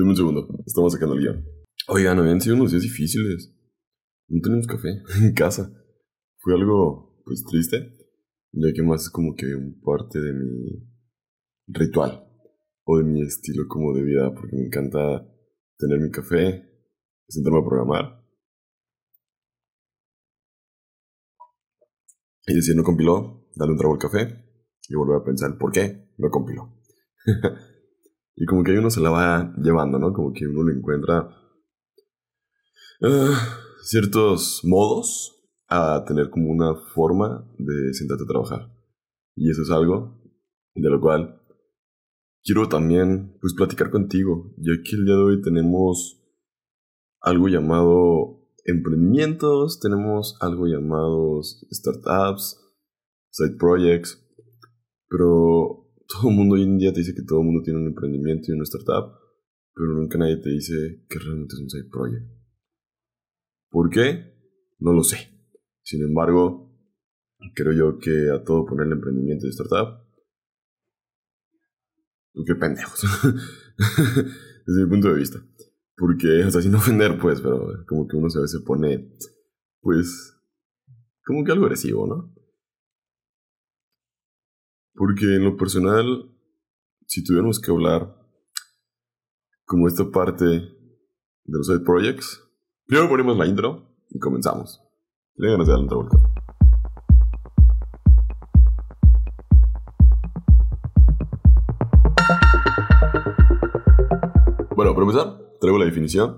Dime un segundo, estamos sacando el guion. Oigan, habían sido unos días difíciles. No tenemos café en casa. Fue algo, pues, triste, ya que más es como que un parte de mi ritual o de mi estilo como de vida, porque me encanta tener mi café, sentarme a programar y decir no compiló, darle un trago al café y volver a pensar por qué no compiló. y como que uno se la va llevando, ¿no? Como que uno le encuentra ah, ciertos modos a tener como una forma de sentarte a trabajar. Y eso es algo de lo cual quiero también pues platicar contigo, ya que el día de hoy tenemos algo llamado emprendimientos, tenemos algo llamados startups, side projects, pero todo el mundo hoy en día te dice que todo el mundo tiene un emprendimiento y una startup, pero nunca nadie te dice que realmente es un side project. ¿Por qué? No lo sé. Sin embargo, creo yo que a todo ponerle emprendimiento y startup, pues qué pendejos. Desde mi punto de vista. Porque, o sea, sin ofender, pues, pero como que uno a veces se pone, pues, como que algo agresivo, ¿no? Porque en lo personal, si tuviéramos que hablar como esta parte de los side projects, primero ponemos la intro y comenzamos. Tiene ganas de darle vuelta. Bueno, para empezar, traigo la definición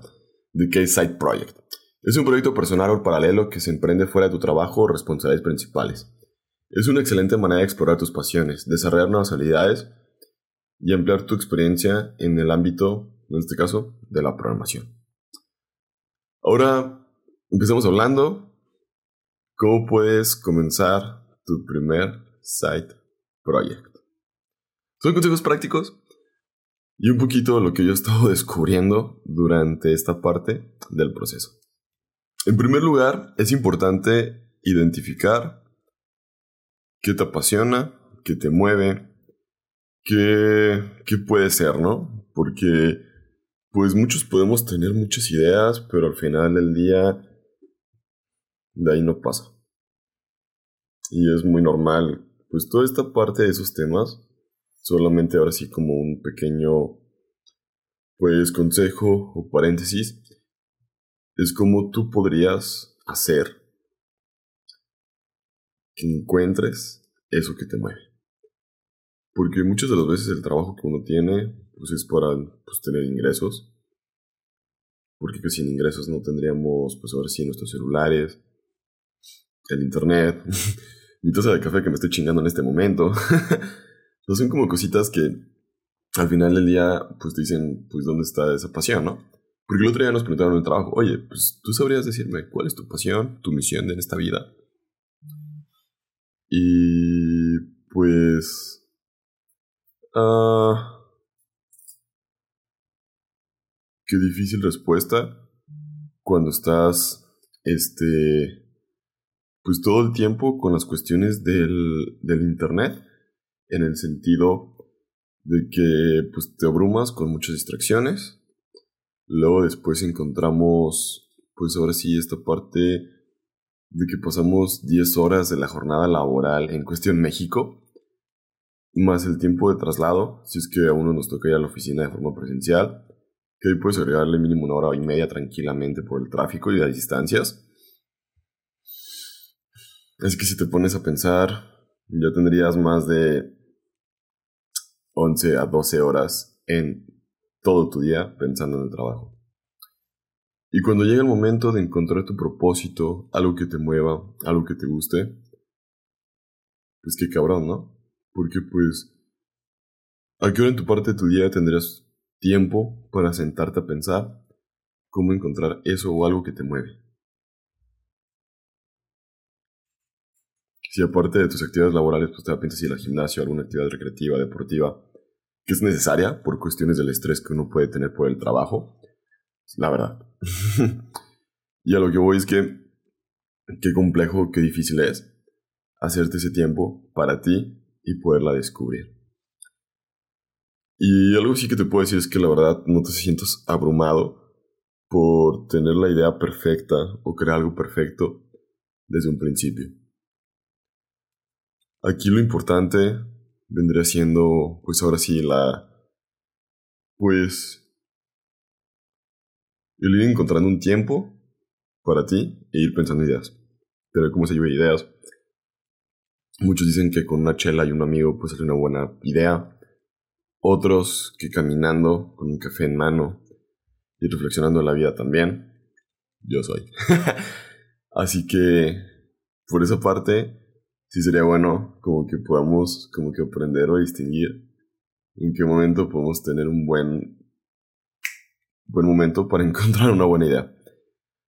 de qué es Side Project. Es un proyecto personal o paralelo que se emprende fuera de tu trabajo o responsabilidades principales. Es una excelente manera de explorar tus pasiones, desarrollar nuevas habilidades y ampliar tu experiencia en el ámbito, en este caso, de la programación. Ahora, empecemos hablando cómo puedes comenzar tu primer side project. Son consejos prácticos y un poquito lo que yo he estado descubriendo durante esta parte del proceso. En primer lugar, es importante identificar qué te apasiona, qué te mueve, qué, qué puede ser, ¿no? Porque pues muchos podemos tener muchas ideas, pero al final del día de ahí no pasa. Y es muy normal, pues toda esta parte de esos temas Solamente ahora sí como un pequeño, pues, consejo o paréntesis. Es como tú podrías hacer que encuentres eso que te mueve. Porque muchas de las veces el trabajo que uno tiene, pues es para pues, tener ingresos. Porque pues, sin ingresos no tendríamos, pues ahora sí, nuestros celulares, el internet, mi taza de café que me estoy chingando en este momento. son como cositas que al final del día, pues te dicen, pues, ¿dónde está esa pasión, no? Porque el otro día nos preguntaron en el trabajo, oye, pues, ¿tú sabrías decirme cuál es tu pasión, tu misión en esta vida? Y, pues... Ah, qué difícil respuesta cuando estás, este, pues todo el tiempo con las cuestiones del, del Internet en el sentido de que pues te abrumas con muchas distracciones. Luego después encontramos pues ahora sí esta parte de que pasamos 10 horas de la jornada laboral en cuestión México, más el tiempo de traslado, si es que a uno nos toca ir a la oficina de forma presencial, que ahí puedes agregarle mínimo una hora y media tranquilamente por el tráfico y las distancias. Es que si te pones a pensar, ya tendrías más de 11 a 12 horas en todo tu día pensando en el trabajo. Y cuando llega el momento de encontrar tu propósito, algo que te mueva, algo que te guste, pues qué cabrón, ¿no? Porque pues, ¿a qué hora en tu parte de tu día tendrías tiempo para sentarte a pensar cómo encontrar eso o algo que te mueve? Si aparte de tus actividades laborales, pues te da si ir al gimnasio, alguna actividad recreativa, deportiva, que es necesaria por cuestiones del estrés que uno puede tener por el trabajo, la verdad. y a lo que voy es que qué complejo, qué difícil es hacerte ese tiempo para ti y poderla descubrir. Y algo sí que te puedo decir es que la verdad no te sientas abrumado por tener la idea perfecta o crear algo perfecto desde un principio. Aquí lo importante vendría siendo, pues ahora sí, la... Pues... El ir encontrando un tiempo para ti e ir pensando ideas. Pero cómo se lleva ideas. Muchos dicen que con una chela y un amigo pues es una buena idea. Otros que caminando con un café en mano y reflexionando en la vida también. Yo soy. Así que por esa parte sí sería bueno como que podamos como que aprender o distinguir en qué momento podemos tener un buen buen momento para encontrar una buena idea.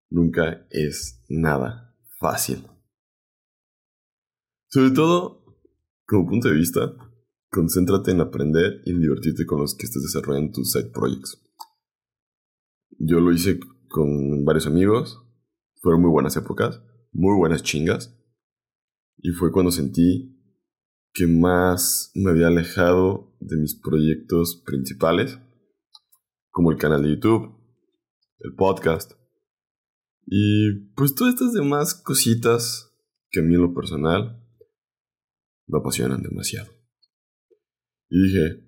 Nunca es nada fácil. Sobre todo, como punto de vista, concéntrate en aprender y en divertirte con los que estés desarrollando tus side projects. Yo lo hice con varios amigos, fueron muy buenas épocas, muy buenas chingas, y fue cuando sentí que más me había alejado de mis proyectos principales, como el canal de YouTube, el podcast, y pues todas estas demás cositas que a mí en lo personal me apasionan demasiado. Y dije,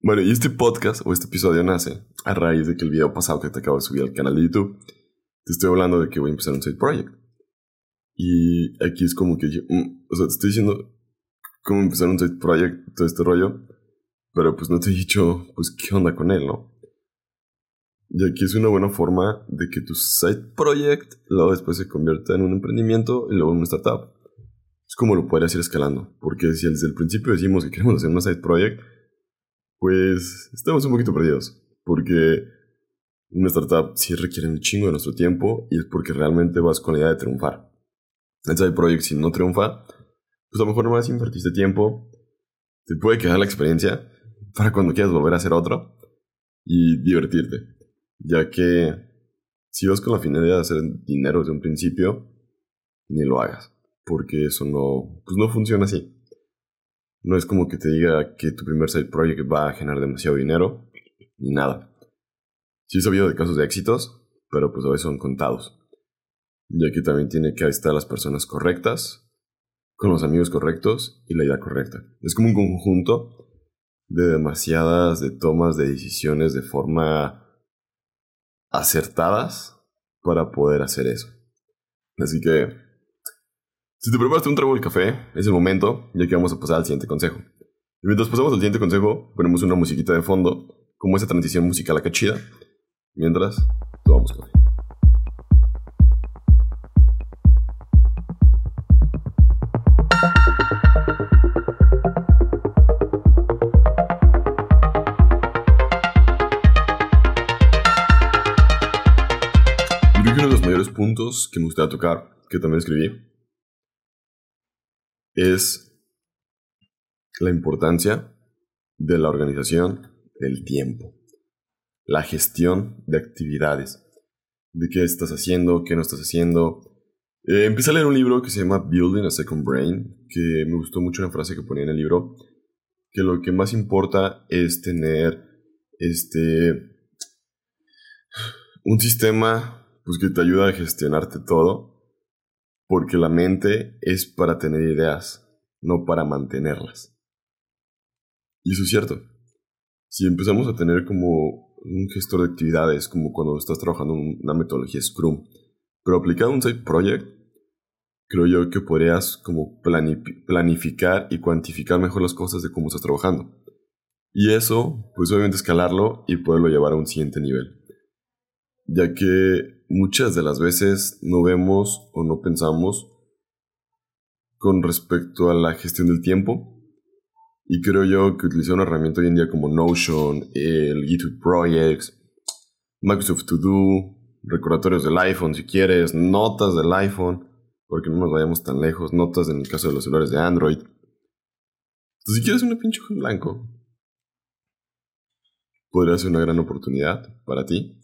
bueno, y este podcast o este episodio nace a raíz de que el video pasado que te acabo de subir al canal de YouTube, te estoy hablando de que voy a empezar un side project. Y aquí es como que mm, o sea, te estoy diciendo cómo empezar un side project, todo este rollo, pero pues no te he dicho, pues, qué onda con él, ¿no? Y aquí es una buena forma de que tu side project luego después se convierta en un emprendimiento y luego en una startup es como lo podrías ir escalando. Porque si desde el principio decimos que queremos hacer una side project, pues estamos un poquito perdidos. Porque una startup sí requiere un chingo de nuestro tiempo y es porque realmente vas con la idea de triunfar. El side project, si no triunfa, pues a lo mejor no más invertiste tiempo, te puede quedar la experiencia para cuando quieras volver a hacer otro y divertirte. Ya que si vas con la finalidad de hacer dinero desde un principio, ni lo hagas porque eso no, pues no funciona así. No es como que te diga que tu primer side project va a generar demasiado dinero, ni nada. Sí he sabido de casos de éxitos, pero pues a veces son contados. Y aquí también tiene que estar las personas correctas, con los amigos correctos y la idea correcta. Es como un conjunto de demasiadas de tomas de decisiones de forma acertadas para poder hacer eso. Así que si te preparaste un trago de café, es el momento, ya que vamos a pasar al siguiente consejo. Y mientras pasamos al siguiente consejo, ponemos una musiquita de fondo, como esa transición musical acá chida, mientras tomamos café. Que me gustaría tocar, que también escribí, es la importancia de la organización del tiempo, la gestión de actividades, de qué estás haciendo, qué no estás haciendo. Eh, empecé a leer un libro que se llama Building a Second Brain, que me gustó mucho una frase que ponía en el libro, que lo que más importa es tener este un sistema pues, que te ayuda a gestionarte todo porque la mente es para tener ideas, no para mantenerlas. Y eso es cierto. Si empezamos a tener como un gestor de actividades, como cuando estás trabajando en una metodología Scrum, pero aplicado a un side project, creo yo que podrías como planificar y cuantificar mejor las cosas de cómo estás trabajando. Y eso, pues obviamente escalarlo y poderlo llevar a un siguiente nivel ya que muchas de las veces no vemos o no pensamos con respecto a la gestión del tiempo. Y creo yo que utilizar una herramienta hoy en día como Notion, el GitHub Projects, Microsoft To Do, recordatorios del iPhone si quieres, notas del iPhone, porque no nos vayamos tan lejos, notas en el caso de los celulares de Android. Entonces, si quieres una pinche en blanco, podría ser una gran oportunidad para ti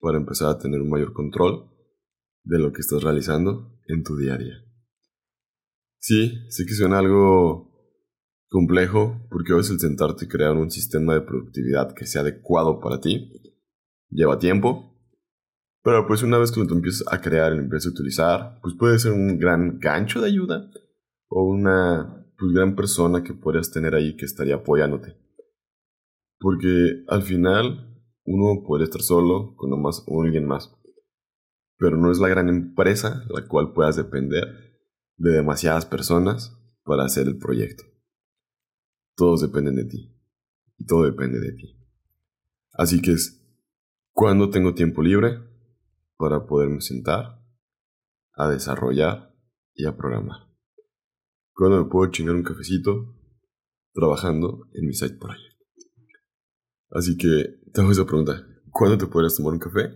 para empezar a tener un mayor control de lo que estás realizando en tu día a día. Sí, sé que suena algo complejo porque a veces el sentarte y crear un sistema de productividad que sea adecuado para ti lleva tiempo. Pero pues una vez que lo empiezas a crear y lo empiezas a utilizar, pues puede ser un gran gancho de ayuda o una pues, gran persona que podrías tener ahí que estaría apoyándote. Porque al final uno puede estar solo con nomás alguien más. Pero no es la gran empresa la cual puedas depender de demasiadas personas para hacer el proyecto. Todos dependen de ti. Y todo depende de ti. Así que es cuando tengo tiempo libre para poderme sentar a desarrollar y a programar. Cuando me puedo chingar un cafecito trabajando en mi side project. Así que te hago esa pregunta. ¿Cuándo te podrías tomar un café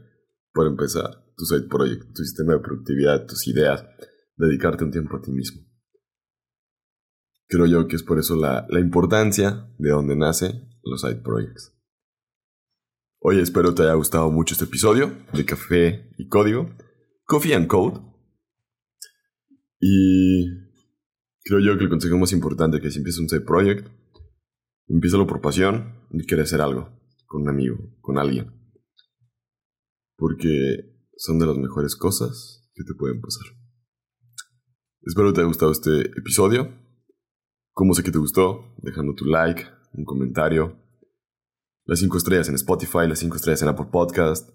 para empezar tu side project, tu sistema de productividad, tus ideas, dedicarte un tiempo a ti mismo? Creo yo que es por eso la, importancia de donde nacen los side projects. Oye, espero te haya gustado mucho este episodio de Café y Código, Coffee and Code. Y creo yo que el consejo más importante que si empiezas un side project, empieza por pasión y quieres hacer algo con un amigo, con alguien. Porque son de las mejores cosas que te pueden pasar. Espero te haya gustado este episodio. Como sé que te gustó, dejando tu like, un comentario, las 5 estrellas en Spotify, las 5 estrellas en Apple Podcast,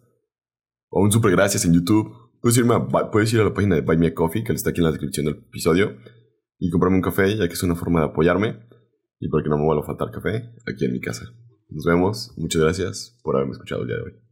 o un super gracias en YouTube. Puedes, irme puedes ir a la página de Buy Me a Coffee, que está aquí en la descripción del episodio, y comprarme un café, ya que es una forma de apoyarme y porque no me vuelva a faltar café aquí en mi casa. Nos vemos, muchas gracias por haberme escuchado el día de hoy.